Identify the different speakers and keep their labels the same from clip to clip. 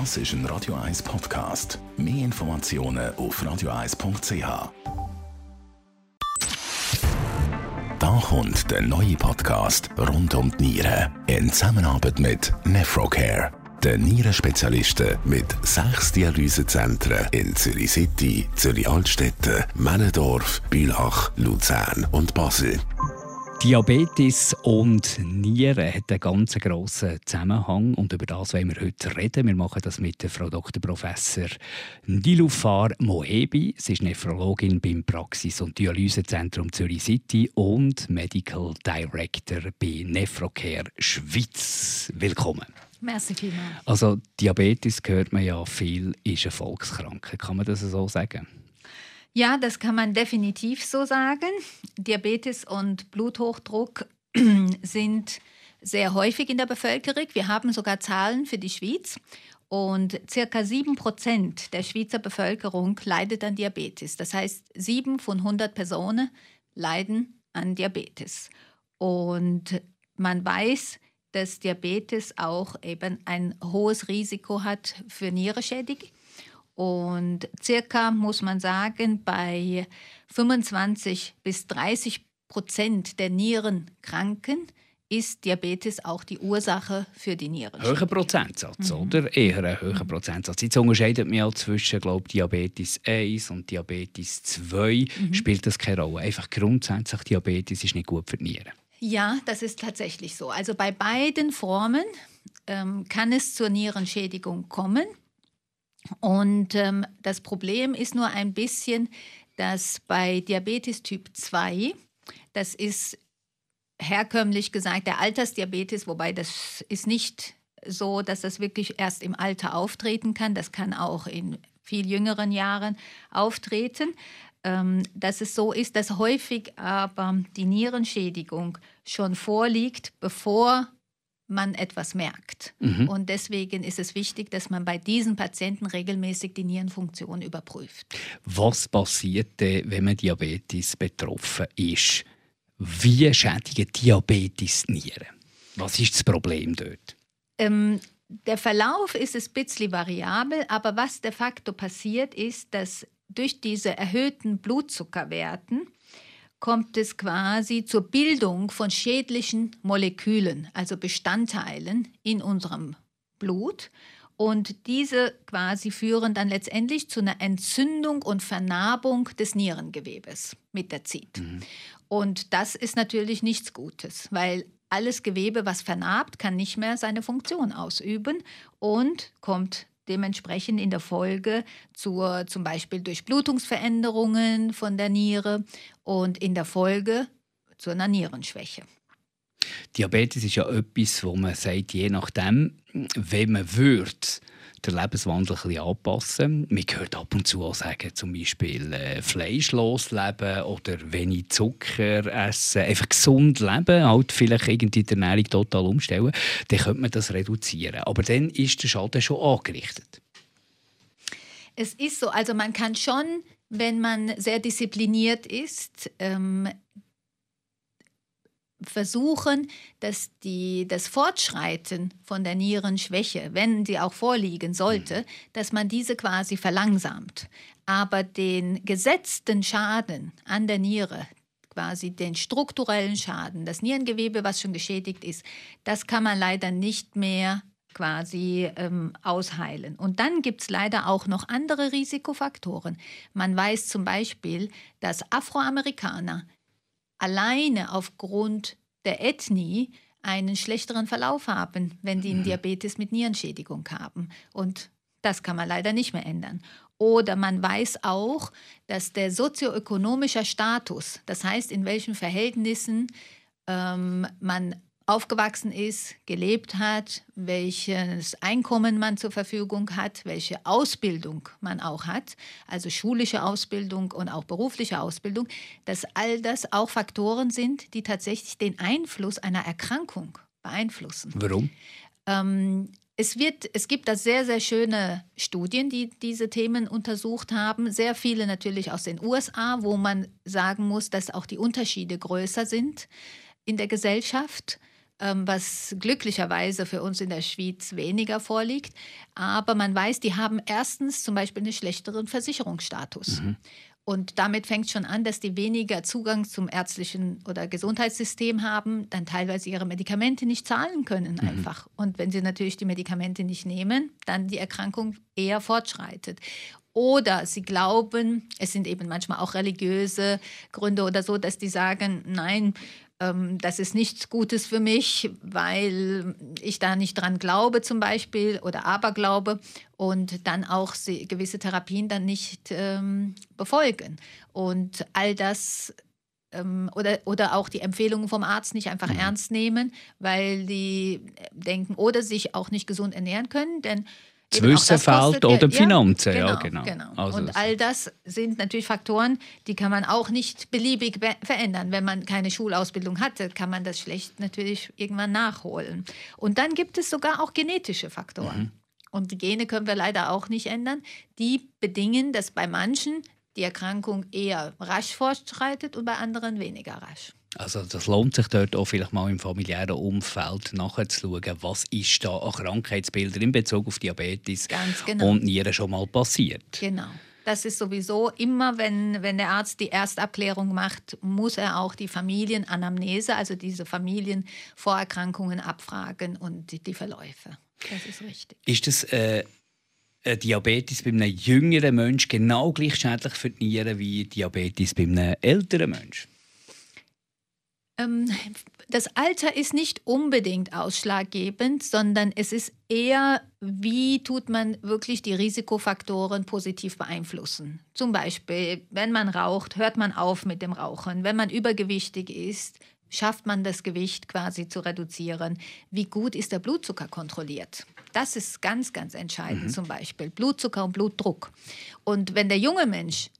Speaker 1: Das ist ein Radio 1 Podcast. Mehr Informationen auf radio1.ch. Da kommt der neue Podcast rund um die Nieren. In Zusammenarbeit mit Nephrocare. Den Nierenspezialisten mit sechs Dialysezentren in Zürich City, Zürich Altstetten, Männendorf, Bülach, Luzern und Basel.
Speaker 2: Diabetes und Nieren hat einen ganz grossen Zusammenhang und über das wollen wir heute reden. Wir machen das mit der Frau Dr. Professor Nilufar Moebi. Sie ist Nephrologin beim Praxis- und Dialysezentrum Zürich City und Medical Director bei Nephrocare Schweiz. Willkommen.
Speaker 3: Merci vielmals.
Speaker 2: Also Diabetes hört man ja viel, ist eine Volkskrankheit. Kann man das so sagen?
Speaker 3: Ja, das kann man definitiv so sagen. Diabetes und Bluthochdruck sind sehr häufig in der Bevölkerung. Wir haben sogar Zahlen für die Schweiz. Und circa 7 Prozent der Schweizer Bevölkerung leidet an Diabetes. Das heißt, 7 von 100 Personen leiden an Diabetes. Und man weiß, dass Diabetes auch eben ein hohes Risiko hat für Nierenschädigung. Und circa, muss man sagen, bei 25 bis 30 Prozent der Nierenkranken ist Diabetes auch die Ursache für die Nieren.
Speaker 2: Höherer Prozentsatz, mhm. oder? Eher ein höherer mhm. Prozentsatz. Jetzt unterscheidet man ja zwischen glaub, Diabetes 1 und Diabetes 2. Mhm. Spielt das keine Rolle? Einfach grundsätzlich, Diabetes ist nicht gut für die Nieren.
Speaker 3: Ja, das ist tatsächlich so. Also bei beiden Formen ähm, kann es zur Nierenschädigung kommen. Und ähm, das Problem ist nur ein bisschen, dass bei Diabetes Typ 2, das ist herkömmlich gesagt der Altersdiabetes, wobei das ist nicht so, dass das wirklich erst im Alter auftreten kann. Das kann auch in viel jüngeren Jahren auftreten. Ähm, dass es so ist, dass häufig aber die Nierenschädigung schon vorliegt, bevor man etwas merkt. Mhm. Und deswegen ist es wichtig, dass man bei diesen Patienten regelmäßig die Nierenfunktion überprüft.
Speaker 2: Was passiert, wenn man Diabetes betroffen ist? Wie schädigen Diabetes Nieren? Was ist das Problem dort?
Speaker 3: Ähm, der Verlauf ist ein bisschen variabel, aber was de facto passiert, ist, dass durch diese erhöhten Blutzuckerwerten kommt es quasi zur Bildung von schädlichen Molekülen, also Bestandteilen in unserem Blut. Und diese quasi führen dann letztendlich zu einer Entzündung und Vernarbung des Nierengewebes mit der Zeit. Mhm. Und das ist natürlich nichts Gutes, weil alles Gewebe, was vernarbt, kann nicht mehr seine Funktion ausüben und kommt dementsprechend in der Folge zur zum Beispiel Durchblutungsveränderungen von der Niere und in der Folge zu einer Nierenschwäche.
Speaker 2: Diabetes ist ja etwas, wo man sagt, je nachdem, wenn man würde, den Lebenswandel ein bisschen anpassen. Man hört ab und zu auch sagen, zum Beispiel äh, fleischlos leben oder wenig Zucker essen, einfach gesund leben, halt vielleicht irgendwie die Ernährung total umstellen, dann könnte man das reduzieren. Aber dann ist der Schaden schon angerichtet.
Speaker 3: Es ist so, also man kann schon, wenn man sehr diszipliniert ist, ähm, versuchen, dass die, das Fortschreiten von der Nierenschwäche, wenn sie auch vorliegen sollte, mhm. dass man diese quasi verlangsamt. Aber den gesetzten Schaden an der Niere, quasi den strukturellen Schaden, das Nierengewebe, was schon geschädigt ist, das kann man leider nicht mehr quasi ähm, ausheilen. Und dann gibt es leider auch noch andere Risikofaktoren. Man weiß zum Beispiel, dass Afroamerikaner alleine aufgrund der Ethnie einen schlechteren Verlauf haben, wenn die einen mhm. Diabetes mit Nierenschädigung haben. Und das kann man leider nicht mehr ändern. Oder man weiß auch, dass der sozioökonomische Status, das heißt, in welchen Verhältnissen ähm, man aufgewachsen ist, gelebt hat, welches Einkommen man zur Verfügung hat, welche Ausbildung man auch hat, also schulische Ausbildung und auch berufliche Ausbildung, dass all das auch Faktoren sind, die tatsächlich den Einfluss einer Erkrankung beeinflussen.
Speaker 2: Warum?
Speaker 3: Ähm, es, wird, es gibt da sehr, sehr schöne Studien, die diese Themen untersucht haben. Sehr viele natürlich aus den USA, wo man sagen muss, dass auch die Unterschiede größer sind in der Gesellschaft was glücklicherweise für uns in der Schweiz weniger vorliegt. Aber man weiß, die haben erstens zum Beispiel einen schlechteren Versicherungsstatus. Mhm. Und damit fängt schon an, dass die weniger Zugang zum ärztlichen oder Gesundheitssystem haben, dann teilweise ihre Medikamente nicht zahlen können mhm. einfach. Und wenn sie natürlich die Medikamente nicht nehmen, dann die Erkrankung eher fortschreitet. Oder sie glauben, es sind eben manchmal auch religiöse Gründe oder so, dass die sagen, nein, ähm, das ist nichts Gutes für mich, weil ich da nicht dran glaube zum Beispiel oder aber glaube und dann auch gewisse Therapien dann nicht ähm, befolgen. Und all das ähm, oder, oder auch die Empfehlungen vom Arzt nicht einfach mhm. ernst nehmen, weil die denken oder sich auch nicht gesund ernähren können, denn
Speaker 2: das Wissen fehlt oder die Finanzen.
Speaker 3: Genau, ja, genau. genau. Also und all das sind natürlich Faktoren, die kann man auch nicht beliebig verändern. Wenn man keine Schulausbildung hatte, kann man das schlecht natürlich irgendwann nachholen. Und dann gibt es sogar auch genetische Faktoren. Mhm. Und die Gene können wir leider auch nicht ändern. Die bedingen, dass bei manchen die Erkrankung eher rasch fortschreitet und bei anderen weniger rasch.
Speaker 2: Also das lohnt sich dort auch vielleicht mal im familiären Umfeld nachzuschauen, was ist da an Krankheitsbildern in Bezug auf Diabetes genau. und Nieren schon mal passiert.
Speaker 3: Genau. Das ist sowieso immer, wenn, wenn der Arzt die Erstabklärung macht, muss er auch die Familienanamnese, also diese Familienvorerkrankungen abfragen und die, die Verläufe. Das ist richtig.
Speaker 2: Ist das äh, Diabetes bei einem jüngeren Menschen genau gleich schädlich für die Nieren wie Diabetes bei einem älteren Menschen?
Speaker 3: Ähm, das Alter ist nicht unbedingt ausschlaggebend, sondern es ist eher, wie tut man wirklich die Risikofaktoren positiv beeinflussen. Zum Beispiel, wenn man raucht, hört man auf mit dem Rauchen. Wenn man übergewichtig ist, schafft man das Gewicht quasi zu reduzieren. Wie gut ist der Blutzucker kontrolliert? Das ist ganz, ganz entscheidend mhm. zum Beispiel. Blutzucker und Blutdruck. Und wenn der junge Mensch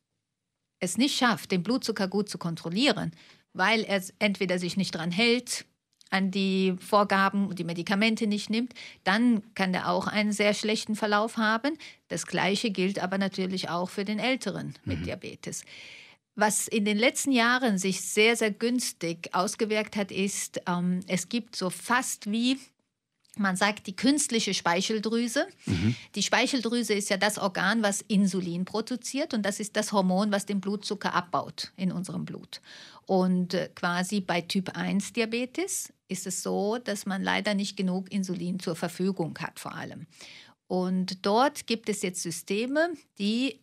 Speaker 3: es nicht schafft, den Blutzucker gut zu kontrollieren, weil er entweder sich nicht dran hält, an die Vorgaben und die Medikamente nicht nimmt, dann kann er auch einen sehr schlechten Verlauf haben. Das Gleiche gilt aber natürlich auch für den Älteren mit mhm. Diabetes. Was in den letzten Jahren sich sehr, sehr günstig ausgewirkt hat, ist, ähm, es gibt so fast wie man sagt die künstliche Speicheldrüse. Mhm. Die Speicheldrüse ist ja das Organ, was Insulin produziert und das ist das Hormon, was den Blutzucker abbaut in unserem Blut. Und äh, quasi bei Typ 1 Diabetes ist es so, dass man leider nicht genug Insulin zur Verfügung hat vor allem. Und dort gibt es jetzt Systeme, die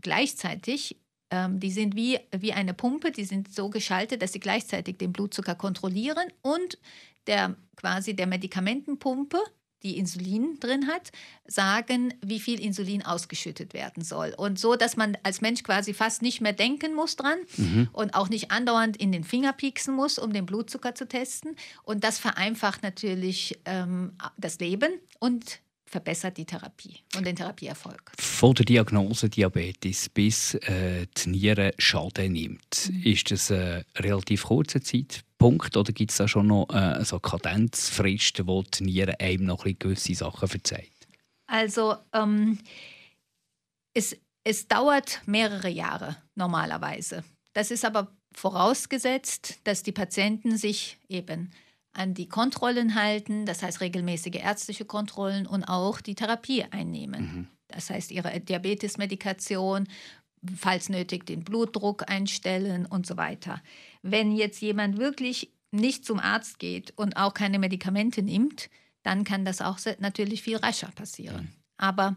Speaker 3: gleichzeitig ähm, die sind wie, wie eine Pumpe, die sind so geschaltet, dass sie gleichzeitig den Blutzucker kontrollieren und der quasi der Medikamentenpumpe, die Insulin drin hat, sagen, wie viel Insulin ausgeschüttet werden soll. Und so, dass man als Mensch quasi fast nicht mehr denken muss dran mhm. und auch nicht andauernd in den Finger pieksen muss, um den Blutzucker zu testen. Und das vereinfacht natürlich ähm, das Leben und verbessert die Therapie und den Therapieerfolg.
Speaker 2: Von der Diagnose Diabetes bis äh, die Niere Schaden nimmt, mhm. ist das ein relativ kurzer Zeitpunkt oder gibt es da schon noch äh, so Kadenzfristen, wo die Niere einem noch ein gewisse Sachen verzeiht?
Speaker 3: Also ähm, es, es dauert mehrere Jahre normalerweise. Das ist aber vorausgesetzt, dass die Patienten sich eben an die Kontrollen halten, das heißt regelmäßige ärztliche Kontrollen und auch die Therapie einnehmen. Mhm. Das heißt ihre Diabetesmedikation, falls nötig den Blutdruck einstellen und so weiter. Wenn jetzt jemand wirklich nicht zum Arzt geht und auch keine Medikamente nimmt, dann kann das auch natürlich viel rascher passieren. Mhm. Aber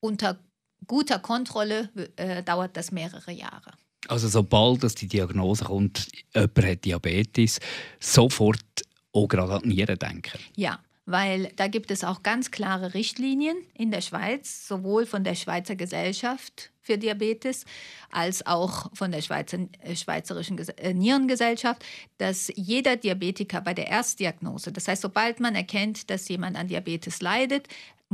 Speaker 3: unter guter Kontrolle äh, dauert das mehrere Jahre.
Speaker 2: Also sobald dass die Diagnose kommt, jemand hat Diabetes, sofort auch gerade an Nieren denken.
Speaker 3: Ja, weil da gibt es auch ganz klare Richtlinien in der Schweiz, sowohl von der Schweizer Gesellschaft für Diabetes als auch von der Schweizer, äh, Schweizerischen äh, Nierengesellschaft, dass jeder Diabetiker bei der Erstdiagnose, das heißt, sobald man erkennt, dass jemand an Diabetes leidet,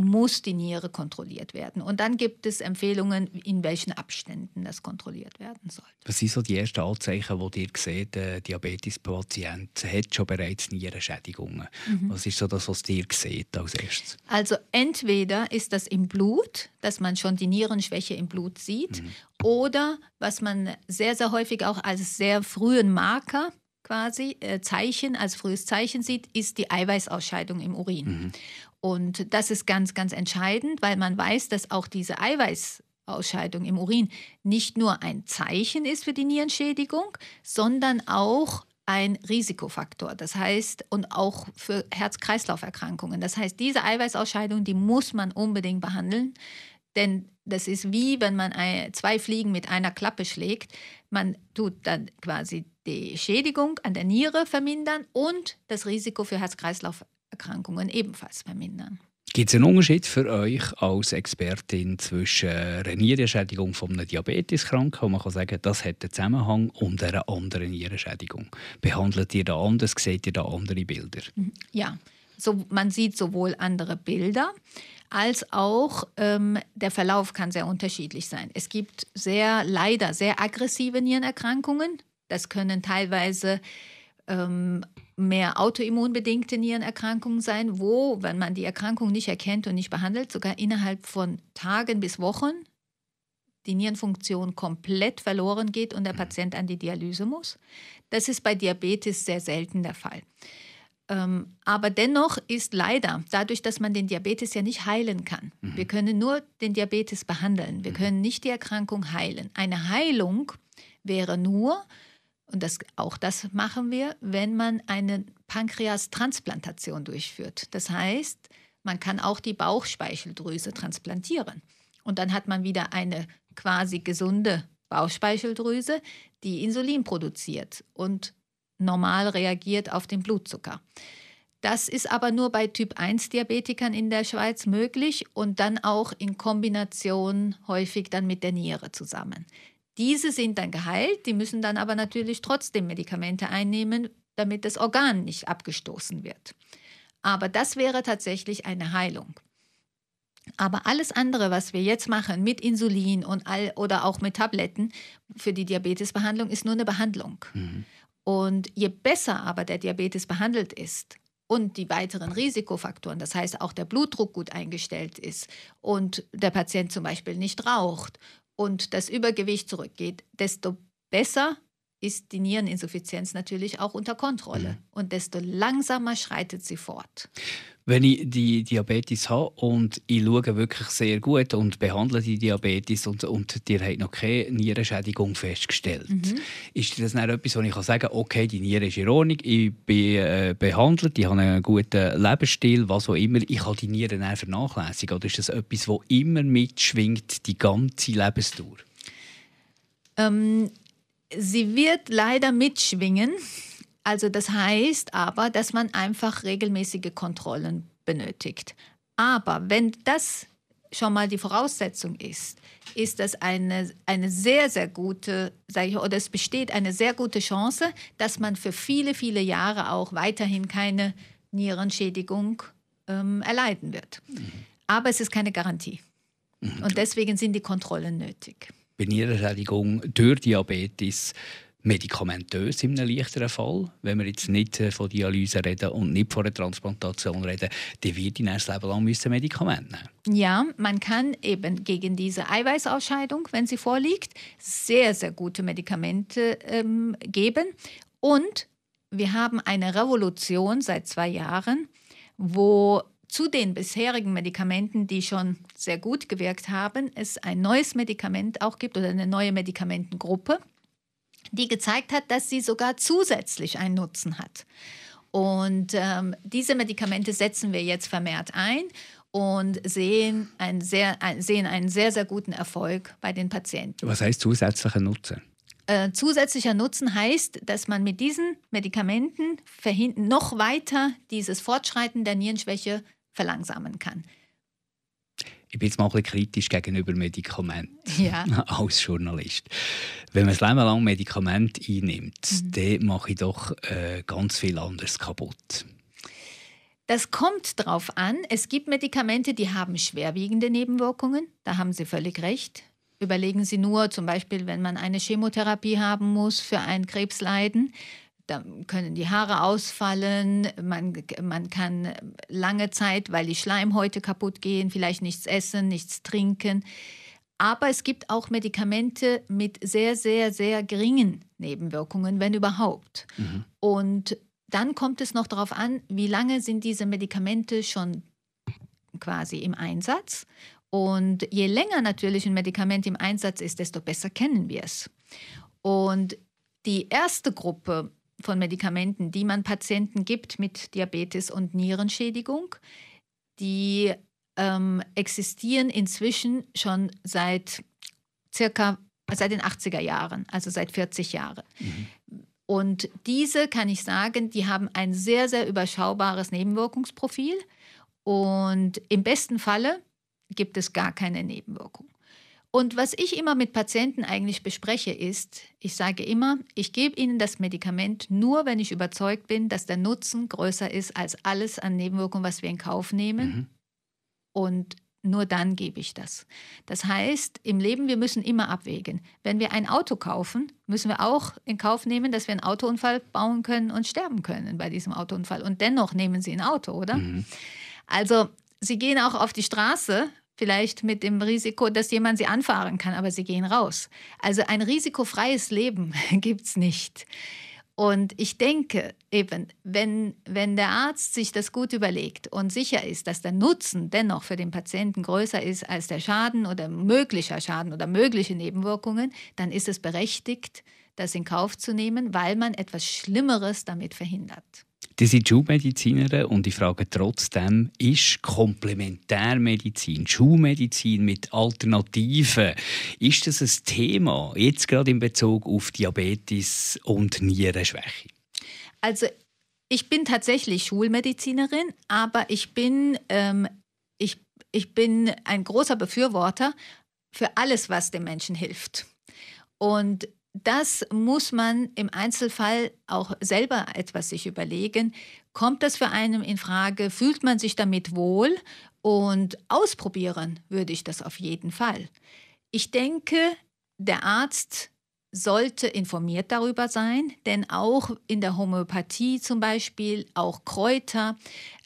Speaker 3: muss die Niere kontrolliert werden. Und dann gibt es Empfehlungen, in welchen Abständen das kontrolliert werden soll.
Speaker 2: Was sind so die ersten Anzeichen, die ihr seht, der Diabetespatient hat schon bereits Nierenschädigungen? Mhm. Was ist so das, was ihr seht als erstes?
Speaker 3: Also entweder ist das im Blut, dass man schon die Nierenschwäche im Blut sieht, mhm. oder was man sehr, sehr häufig auch als sehr frühen Marker quasi äh, Zeichen, als frühes Zeichen sieht, ist die Eiweißausscheidung im Urin. Mhm. Und das ist ganz, ganz entscheidend, weil man weiß, dass auch diese Eiweißausscheidung im Urin nicht nur ein Zeichen ist für die Nierenschädigung, sondern auch ein Risikofaktor. Das heißt, und auch für Herz-Kreislauf-Erkrankungen. Das heißt, diese Eiweißausscheidung, die muss man unbedingt behandeln. Denn das ist wie, wenn man zwei Fliegen mit einer Klappe schlägt. Man tut dann quasi die Schädigung an der Niere vermindern und das Risiko für Herz-Kreislauf-Erkrankungen ebenfalls vermindern.
Speaker 2: Gibt es einen Unterschied für euch als Expertin zwischen einer Nierenschädigung von einem Diabeteskranken, wo man kann sagen das hat einen Zusammenhang, und einer anderen Nierenschädigung? Behandelt ihr da anders? Seht ihr da andere Bilder?
Speaker 3: Mhm. Ja, so, man sieht sowohl andere Bilder, als auch ähm, der Verlauf kann sehr unterschiedlich sein. Es gibt sehr leider sehr aggressive Nierenerkrankungen. Das können teilweise ähm, mehr autoimmunbedingte Nierenerkrankungen sein, wo, wenn man die Erkrankung nicht erkennt und nicht behandelt, sogar innerhalb von Tagen bis Wochen die Nierenfunktion komplett verloren geht und der mhm. Patient an die Dialyse muss. Das ist bei Diabetes sehr selten der Fall. Ähm, aber dennoch ist leider, dadurch, dass man den Diabetes ja nicht heilen kann, mhm. wir können nur den Diabetes behandeln, wir mhm. können nicht die Erkrankung heilen. Eine Heilung wäre nur, und das, auch das machen wir, wenn man eine Pankreastransplantation durchführt. Das heißt, man kann auch die Bauchspeicheldrüse transplantieren. Und dann hat man wieder eine quasi gesunde Bauchspeicheldrüse, die Insulin produziert und normal reagiert auf den Blutzucker. Das ist aber nur bei Typ-1-Diabetikern in der Schweiz möglich und dann auch in Kombination häufig dann mit der Niere zusammen. Diese sind dann geheilt, die müssen dann aber natürlich trotzdem Medikamente einnehmen, damit das Organ nicht abgestoßen wird. Aber das wäre tatsächlich eine Heilung. Aber alles andere, was wir jetzt machen mit Insulin und all, oder auch mit Tabletten für die Diabetesbehandlung, ist nur eine Behandlung. Mhm. Und je besser aber der Diabetes behandelt ist und die weiteren Risikofaktoren, das heißt auch der Blutdruck gut eingestellt ist und der Patient zum Beispiel nicht raucht und das Übergewicht zurückgeht, desto besser ist die Niereninsuffizienz natürlich auch unter Kontrolle mhm. und desto langsamer schreitet sie fort.
Speaker 2: Wenn ich die Diabetes habe und ich schaue wirklich sehr gut und behandle die Diabetes und, und dir hat noch keine Nierenschädigung festgestellt, mhm. ist das dann etwas, wo ich kann sagen okay, die Niere ist in Ordnung, ich bin äh, behandelt, ich habe einen guten Lebensstil, was auch immer, ich kann die Nieren dann vernachlässigen? Oder ist das etwas, das immer mitschwingt, die ganze Lebensdauer?
Speaker 3: Ähm, Sie wird leider mitschwingen. Also das heißt aber, dass man einfach regelmäßige Kontrollen benötigt. Aber wenn das schon mal die Voraussetzung ist, ist das eine, eine sehr, sehr gute, sage ich, oder es besteht eine sehr gute Chance, dass man für viele, viele Jahre auch weiterhin keine Nierenschädigung ähm, erleiden wird. Mhm. Aber es ist keine Garantie. Mhm. Und deswegen sind die Kontrollen nötig
Speaker 2: bei Nierenschädigung durch Diabetes medikamentös in einem leichteren Fall. Wenn wir jetzt nicht äh, von Dialyse reden und nicht von einer Transplantation reden, dann wird ich das Leben lang müssen Medikamente nehmen.
Speaker 3: Ja, man kann eben gegen diese Eiweißausscheidung, wenn sie vorliegt, sehr, sehr gute Medikamente ähm, geben. Und wir haben eine Revolution seit zwei Jahren, wo zu den bisherigen Medikamenten, die schon sehr gut gewirkt haben, es ein neues Medikament auch gibt oder eine neue Medikamentengruppe, die gezeigt hat, dass sie sogar zusätzlich einen Nutzen hat. Und ähm, diese Medikamente setzen wir jetzt vermehrt ein und sehen einen, sehr, sehen einen sehr, sehr guten Erfolg bei den Patienten.
Speaker 2: Was heißt zusätzlicher Nutzen?
Speaker 3: Äh, zusätzlicher Nutzen heißt, dass man mit diesen Medikamenten noch weiter dieses Fortschreiten der Nierenschwäche verlangsamen kann.
Speaker 2: Ich bin jetzt mal ein bisschen kritisch gegenüber Medikamenten
Speaker 3: ja.
Speaker 2: als Journalist. Wenn man das Leben lang Medikamente einnimmt, mhm. dann mache ich doch äh, ganz viel anderes kaputt.
Speaker 3: Das kommt darauf an. Es gibt Medikamente, die haben schwerwiegende Nebenwirkungen. Da haben Sie völlig recht. Überlegen Sie nur, zum Beispiel, wenn man eine Chemotherapie haben muss für ein Krebsleiden, da können die Haare ausfallen, man, man kann lange Zeit, weil die Schleimhäute kaputt gehen, vielleicht nichts essen, nichts trinken. Aber es gibt auch Medikamente mit sehr, sehr, sehr geringen Nebenwirkungen, wenn überhaupt. Mhm. Und dann kommt es noch darauf an, wie lange sind diese Medikamente schon quasi im Einsatz. Und je länger natürlich ein Medikament im Einsatz ist, desto besser kennen wir es. Und die erste Gruppe von Medikamenten, die man Patienten gibt mit Diabetes und Nierenschädigung, die ähm, existieren inzwischen schon seit circa seit den 80er Jahren, also seit 40 Jahren. Mhm. Und diese kann ich sagen, die haben ein sehr, sehr überschaubares Nebenwirkungsprofil. Und im besten Falle gibt es gar keine Nebenwirkung. Und was ich immer mit Patienten eigentlich bespreche, ist, ich sage immer, ich gebe ihnen das Medikament nur, wenn ich überzeugt bin, dass der Nutzen größer ist als alles an Nebenwirkungen, was wir in Kauf nehmen. Mhm. Und nur dann gebe ich das. Das heißt, im Leben, wir müssen immer abwägen. Wenn wir ein Auto kaufen, müssen wir auch in Kauf nehmen, dass wir einen Autounfall bauen können und sterben können bei diesem Autounfall. Und dennoch nehmen Sie ein Auto, oder? Mhm. Also, Sie gehen auch auf die Straße vielleicht mit dem Risiko, dass jemand sie anfahren kann, aber sie gehen raus. Also ein risikofreies Leben gibt es nicht. Und ich denke eben, wenn, wenn der Arzt sich das gut überlegt und sicher ist, dass der Nutzen dennoch für den Patienten größer ist als der Schaden oder möglicher Schaden oder mögliche Nebenwirkungen, dann ist es berechtigt, das in Kauf zu nehmen, weil man etwas Schlimmeres damit verhindert.
Speaker 2: Die sind Schulmedizinerin und ich frage trotzdem, ist Komplementärmedizin, Schulmedizin mit Alternativen, ist das ein Thema, jetzt gerade in Bezug auf Diabetes und Nierenschwäche?
Speaker 3: Also ich bin tatsächlich Schulmedizinerin, aber ich bin, ähm, ich, ich bin ein großer Befürworter für alles, was dem Menschen hilft. Und das muss man im Einzelfall auch selber etwas sich überlegen. Kommt das für einen in Frage? Fühlt man sich damit wohl? Und ausprobieren würde ich das auf jeden Fall. Ich denke, der Arzt sollte informiert darüber sein, denn auch in der Homöopathie zum Beispiel, auch Kräuter,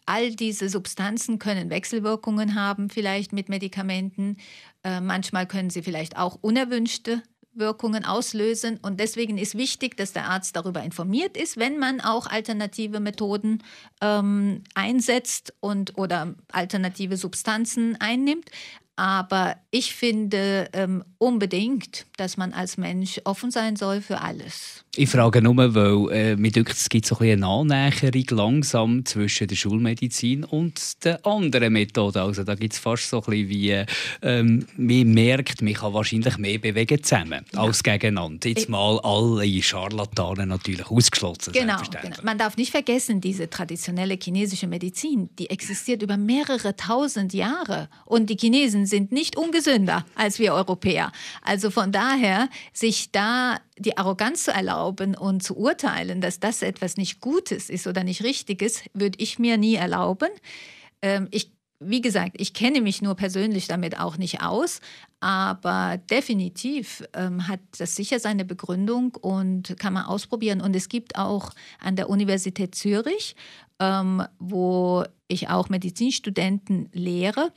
Speaker 3: all diese Substanzen können Wechselwirkungen haben, vielleicht mit Medikamenten. Äh, manchmal können sie vielleicht auch unerwünschte Wirkungen auslösen. Und deswegen ist wichtig, dass der Arzt darüber informiert ist, wenn man auch alternative Methoden ähm, einsetzt und oder alternative Substanzen einnimmt. Aber ich finde ähm, unbedingt, dass man als Mensch offen sein soll für alles.
Speaker 2: Ich frage nur, weil äh, mir denkt, es gibt so ein eine Annäherung langsam zwischen der Schulmedizin und den anderen Methoden. Also da gibt es fast so ein bisschen wie, ähm, man merkt, man kann wahrscheinlich mehr bewegen zusammen ja. als gegeneinander. Jetzt mal alle Scharlatanen natürlich ausgeschlossen.
Speaker 3: Genau, genau, man darf nicht vergessen, diese traditionelle chinesische Medizin, die existiert über mehrere tausend Jahre. Und die Chinesen sind nicht ungesünder als wir Europäer. Also von daher, sich da die Arroganz zu erlauben und zu urteilen, dass das etwas nicht Gutes ist oder nicht Richtiges, würde ich mir nie erlauben. Ähm, ich, wie gesagt, ich kenne mich nur persönlich damit auch nicht aus, aber definitiv ähm, hat das sicher seine Begründung und kann man ausprobieren. Und es gibt auch an der Universität Zürich, ähm, wo ich auch Medizinstudenten lehre,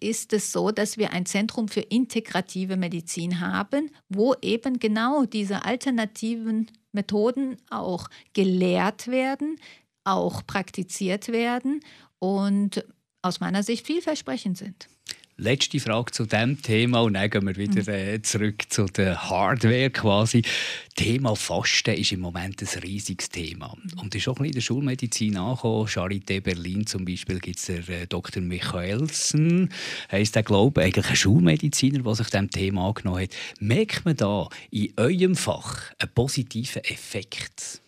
Speaker 3: ist es so, dass wir ein Zentrum für integrative Medizin haben, wo eben genau diese alternativen Methoden auch gelehrt werden, auch praktiziert werden und aus meiner Sicht vielversprechend sind.
Speaker 2: Letzte Frage zu diesem Thema und dann gehen wir wieder mhm. äh, zurück zu der Hardware quasi. Thema Fasten ist im Moment ein riesiges Thema und ist auch in der Schulmedizin angekommen. Charité Berlin zum Beispiel gibt es der äh, Dr. Michaelsen, heisst der glaube eigentlich ein Schulmediziner, der sich diesem Thema angenommen hat. Merkt man da in eurem Fach einen positiven Effekt?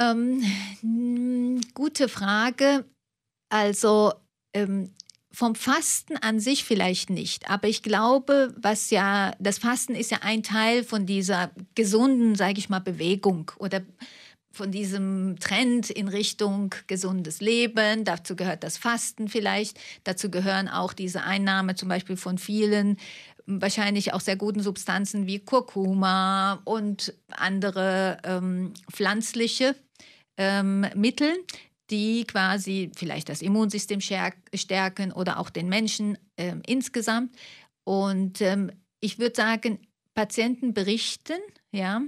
Speaker 3: Ähm, gute Frage. Also ähm, vom Fasten an sich vielleicht nicht, aber ich glaube, was ja, das Fasten ist ja ein Teil von dieser gesunden, sage ich mal, Bewegung oder von diesem Trend in Richtung gesundes Leben. Dazu gehört das Fasten vielleicht. Dazu gehören auch diese Einnahme zum Beispiel von vielen wahrscheinlich auch sehr guten Substanzen wie Kurkuma und andere ähm, pflanzliche ähm, Mittel, die quasi vielleicht das Immunsystem stärken oder auch den Menschen äh, insgesamt. Und ähm, ich würde sagen, Patienten berichten, ja,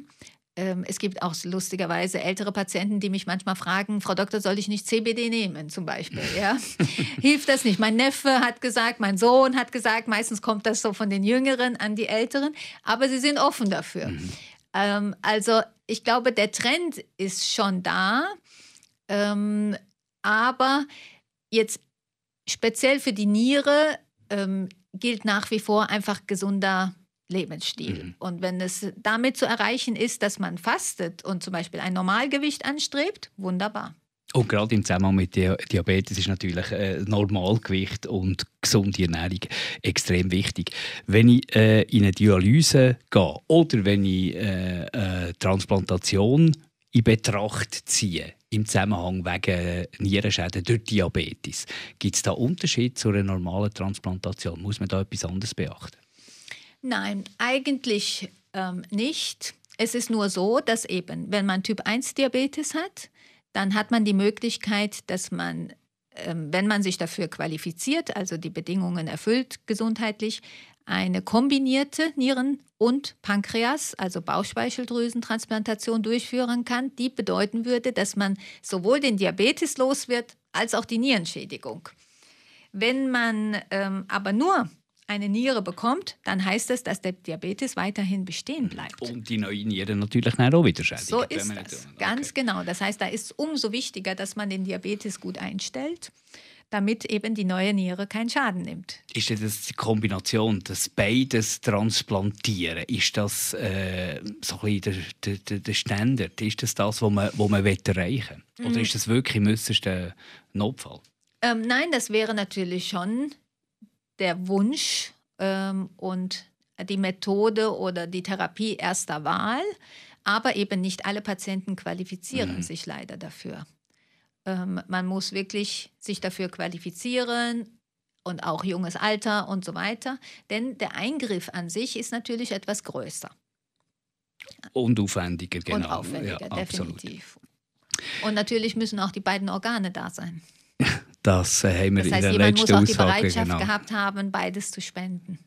Speaker 3: ähm, es gibt auch lustigerweise ältere Patienten, die mich manchmal fragen, Frau Doktor, soll ich nicht CBD nehmen zum Beispiel? Ja? Hilft das nicht? Mein Neffe hat gesagt, mein Sohn hat gesagt, meistens kommt das so von den Jüngeren an die Älteren, aber sie sind offen dafür. Mhm. Ähm, also ich glaube, der Trend ist schon da, ähm, aber jetzt speziell für die Niere ähm, gilt nach wie vor einfach gesunder Lebensstil. Mhm. Und wenn es damit zu erreichen ist, dass man fastet und zum Beispiel ein Normalgewicht anstrebt, wunderbar.
Speaker 2: Und gerade im Zusammenhang mit Diabetes ist natürlich äh, Normalgewicht und gesunde Ernährung extrem wichtig. Wenn ich äh, in eine Dialyse gehe oder wenn ich äh, äh, Transplantation in Betracht ziehe, im Zusammenhang wegen Nierenschäden durch Diabetes, gibt es da Unterschied zu einer normalen Transplantation? Muss man da etwas anderes beachten?
Speaker 3: Nein, eigentlich ähm, nicht. Es ist nur so, dass eben, wenn man Typ 1 Diabetes hat, dann hat man die Möglichkeit, dass man, ähm, wenn man sich dafür qualifiziert, also die Bedingungen erfüllt gesundheitlich, eine kombinierte Nieren- und Pankreas, also Bauchspeicheldrüsentransplantation durchführen kann, die bedeuten würde, dass man sowohl den Diabetes los wird als auch die Nierenschädigung. Wenn man ähm, aber nur eine Niere bekommt, dann heißt es, dass der Diabetes weiterhin bestehen bleibt.
Speaker 2: Und die neue Niere natürlich auch wieder schädigt.
Speaker 3: So ist das. Ganz okay. genau. Das heißt, da ist es umso wichtiger, dass man den Diabetes gut einstellt damit eben die neue Niere keinen Schaden nimmt.
Speaker 2: Ist das die Kombination, das beides transplantieren, ist das äh, so ein der, der, der Standard? Ist das das, was man, was man erreichen will? Oder mhm. ist das wirklich im äußersten Notfall?
Speaker 3: Ähm, nein, das wäre natürlich schon der Wunsch ähm, und die Methode oder die Therapie erster Wahl, aber eben nicht alle Patienten qualifizieren mhm. sich leider dafür. Ähm, man muss wirklich sich dafür qualifizieren und auch junges Alter und so weiter, denn der Eingriff an sich ist natürlich etwas größer.
Speaker 2: Und aufwendiger, genau. Und
Speaker 3: aufwendiger, ja, definitiv. Absolut. Und natürlich müssen auch die beiden Organe da sein.
Speaker 2: Das äh, haben wir
Speaker 3: das heißt,
Speaker 2: in der letzten
Speaker 3: Aussage.
Speaker 2: muss
Speaker 3: auch die Bereitschaft genau. gehabt haben, beides zu spenden.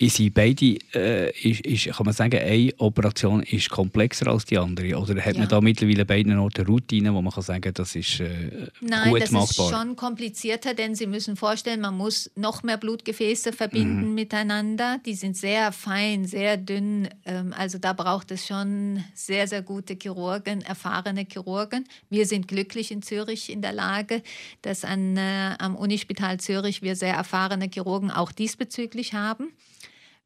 Speaker 2: Sind beide, äh, ist, ist, kann man sagen, eine Operation ist komplexer als die andere? Oder hat ja. man da mittlerweile beiden Orten Routinen, wo man kann sagen, das ist äh,
Speaker 3: Nein,
Speaker 2: gut
Speaker 3: das
Speaker 2: machbar?
Speaker 3: ist schon komplizierter, denn Sie müssen vorstellen, man muss noch mehr Blutgefäße verbinden mhm. miteinander. Die sind sehr fein, sehr dünn. Ähm, also da braucht es schon sehr, sehr gute Chirurgen, erfahrene Chirurgen. Wir sind glücklich in Zürich in der Lage, dass an, äh, am Unispital Zürich wir sehr erfahrene Chirurgen auch diesbezüglich haben.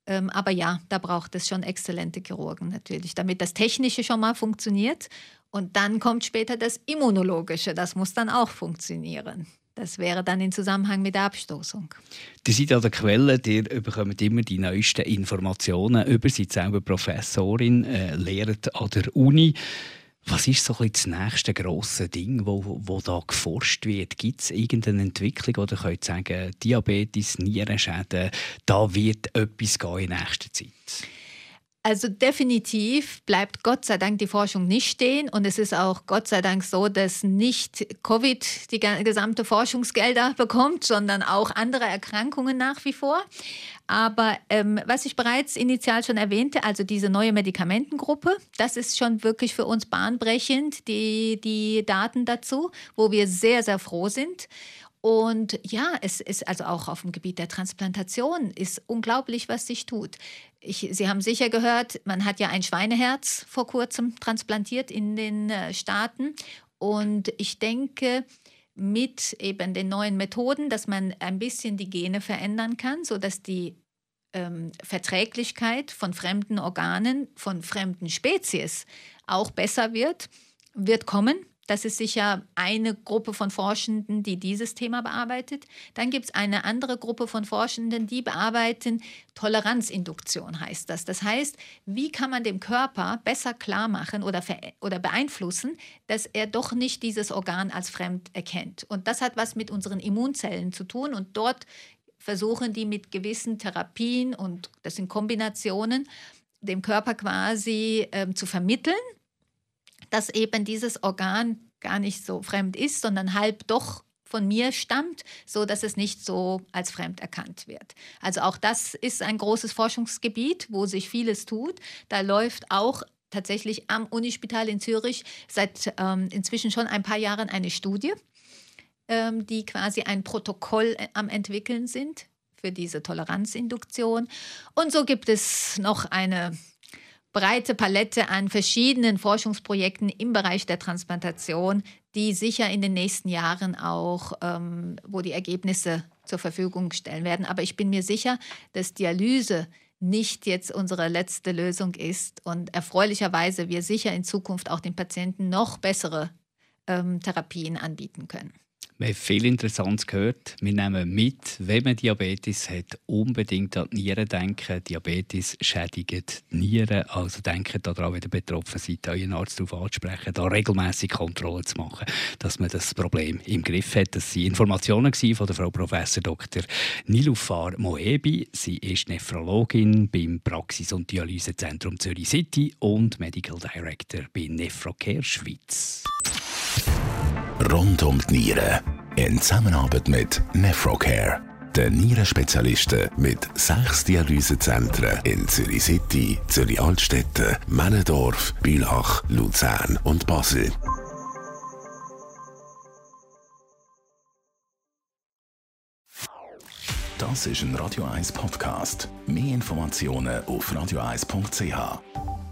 Speaker 3: Ähm, aber ja, da braucht es schon exzellente Chirurgen natürlich, damit das Technische schon mal funktioniert. Und dann kommt später das Immunologische, das muss dann auch funktionieren. Das wäre dann in Zusammenhang mit der Abstoßung.
Speaker 2: Die seid an der Quelle, ihr bekommt immer die neuesten Informationen über. Sie selber Professorin, äh, lehrt an der Uni. Was ist so ein das nächste grosse Ding, wo, wo da geforscht wird? Gibt es irgendeine Entwicklung, oder könnt sagen, Diabetes, Nierenschäden, da wird etwas gehen in nächster Zeit?
Speaker 3: Also definitiv bleibt Gott sei Dank die Forschung nicht stehen und es ist auch Gott sei Dank so, dass nicht Covid die gesamte Forschungsgelder bekommt, sondern auch andere Erkrankungen nach wie vor. Aber ähm, was ich bereits initial schon erwähnte, also diese neue Medikamentengruppe, das ist schon wirklich für uns bahnbrechend, die, die Daten dazu, wo wir sehr, sehr froh sind. Und ja, es ist also auch auf dem Gebiet der Transplantation ist unglaublich, was sich tut. Ich, Sie haben sicher gehört, man hat ja ein Schweineherz vor kurzem transplantiert in den äh, Staaten. Und ich denke, mit eben den neuen Methoden, dass man ein bisschen die Gene verändern kann, sodass die ähm, Verträglichkeit von fremden Organen, von fremden Spezies auch besser wird, wird kommen. Das ist sicher eine Gruppe von Forschenden, die dieses Thema bearbeitet. Dann gibt es eine andere Gruppe von Forschenden, die bearbeiten Toleranzinduktion, heißt das. Das heißt, wie kann man dem Körper besser klar machen oder, oder beeinflussen, dass er doch nicht dieses Organ als fremd erkennt. Und das hat was mit unseren Immunzellen zu tun. Und dort versuchen die mit gewissen Therapien und das sind Kombinationen, dem Körper quasi ähm, zu vermitteln, dass eben dieses Organ gar nicht so fremd ist, sondern halb doch von mir stammt, so dass es nicht so als fremd erkannt wird. Also auch das ist ein großes Forschungsgebiet, wo sich vieles tut. Da läuft auch tatsächlich am Unispital in Zürich seit ähm, inzwischen schon ein paar Jahren eine Studie, ähm, die quasi ein Protokoll äh, am entwickeln sind für diese Toleranzinduktion. Und so gibt es noch eine breite Palette an verschiedenen Forschungsprojekten im Bereich der Transplantation, die sicher in den nächsten Jahren auch, ähm, wo die Ergebnisse zur Verfügung stellen werden. Aber ich bin mir sicher, dass Dialyse nicht jetzt unsere letzte Lösung ist und erfreulicherweise wir sicher in Zukunft auch den Patienten noch bessere ähm, Therapien anbieten können.
Speaker 2: Wir haben viel Interessantes gehört. Wir nehmen mit, wenn man Diabetes hat, unbedingt an die Nieren denken. Diabetes schädigt die Nieren. Also denkt daran, wenn ihr betroffen seid, euren Arzt darauf anzusprechen, da regelmäßig Kontrollen zu machen, dass man das Problem im Griff hat. Das waren Informationen von der Frau Prof. Dr. Nilufar Moebi. Sie ist Nephrologin beim Praxis- und Dialysezentrum Zürich City und Medical Director bei Nephrocare Schweiz
Speaker 1: rund um die Nieren. In Zusammenarbeit mit Nephrocare. Den Nierenspezialisten mit sechs Dialysezentren in Zürich City, Zürich Altstetten, Männendorf, Bülach, Luzern und Basel. Das ist ein Radio 1 Podcast. Mehr Informationen auf radio1.ch.